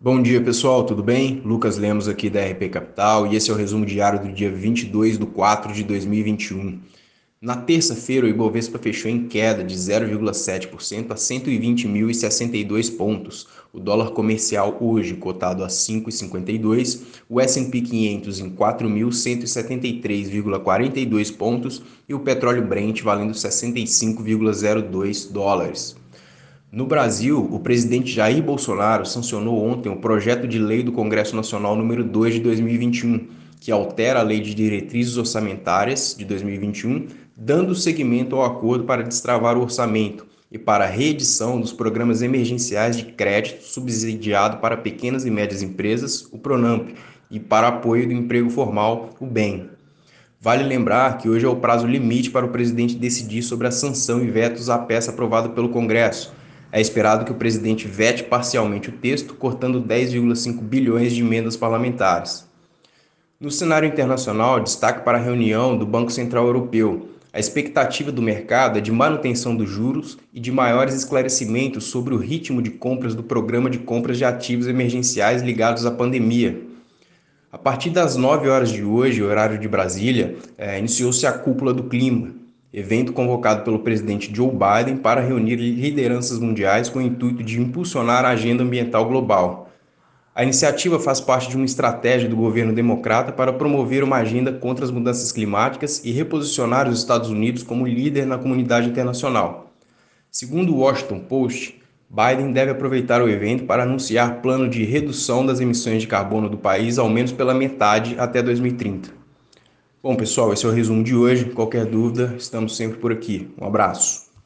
Bom dia pessoal, tudo bem? Lucas Lemos aqui da RP Capital e esse é o resumo diário do dia 22 de 4 de 2021. Na terça-feira, o Ibovespa fechou em queda de 0,7% a 120.062 pontos. O dólar comercial hoje cotado a 5,52, o S&P 500 em 4.173,42 pontos e o petróleo Brent valendo 65,02 dólares. No Brasil, o presidente Jair Bolsonaro sancionou ontem o projeto de lei do Congresso Nacional número 2 de 2021, que altera a Lei de Diretrizes Orçamentárias de 2021, dando seguimento ao acordo para destravar o orçamento e para a reedição dos programas emergenciais de crédito subsidiado para pequenas e médias empresas, o Pronamp, e para apoio do emprego formal, o BEM. Vale lembrar que hoje é o prazo limite para o presidente decidir sobre a sanção e vetos à peça aprovada pelo Congresso é esperado que o presidente vete parcialmente o texto, cortando 10,5 bilhões de emendas parlamentares. No cenário internacional, destaque para a reunião do Banco Central Europeu. A expectativa do mercado é de manutenção dos juros e de maiores esclarecimentos sobre o ritmo de compras do programa de compras de ativos emergenciais ligados à pandemia. A partir das 9 horas de hoje, horário de Brasília, é, iniciou-se a cúpula do clima, evento convocado pelo presidente Joe Biden para reunir lideranças mundiais com o intuito de impulsionar a agenda ambiental global. A iniciativa faz parte de uma estratégia do governo democrata para promover uma agenda contra as mudanças climáticas e reposicionar os Estados Unidos como líder na comunidade internacional. Segundo o Washington Post, Biden deve aproveitar o evento para anunciar plano de redução das emissões de carbono do país ao menos pela metade até 2030. Bom, pessoal, esse é o resumo de hoje. Qualquer dúvida, estamos sempre por aqui. Um abraço.